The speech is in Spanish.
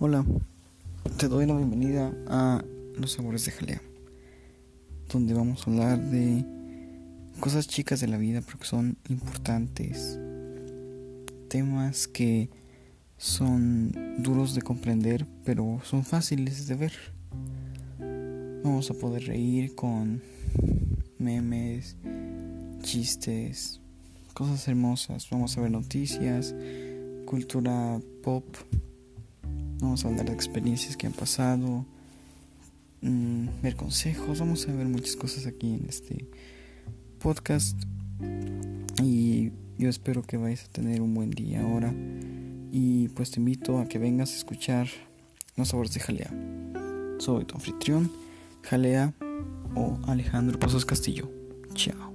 Hola, te doy la bienvenida a Los Sabores de Jalea, donde vamos a hablar de cosas chicas de la vida, pero que son importantes, temas que son duros de comprender, pero son fáciles de ver. Vamos a poder reír con memes, chistes, cosas hermosas, vamos a ver noticias, cultura pop Vamos a hablar de experiencias que han pasado, mm, ver consejos, vamos a ver muchas cosas aquí en este podcast. Y yo espero que vayas a tener un buen día ahora. Y pues te invito a que vengas a escuchar los sabores de Jalea. Soy tu anfitrión, Jalea o Alejandro Pozos Castillo. Chao.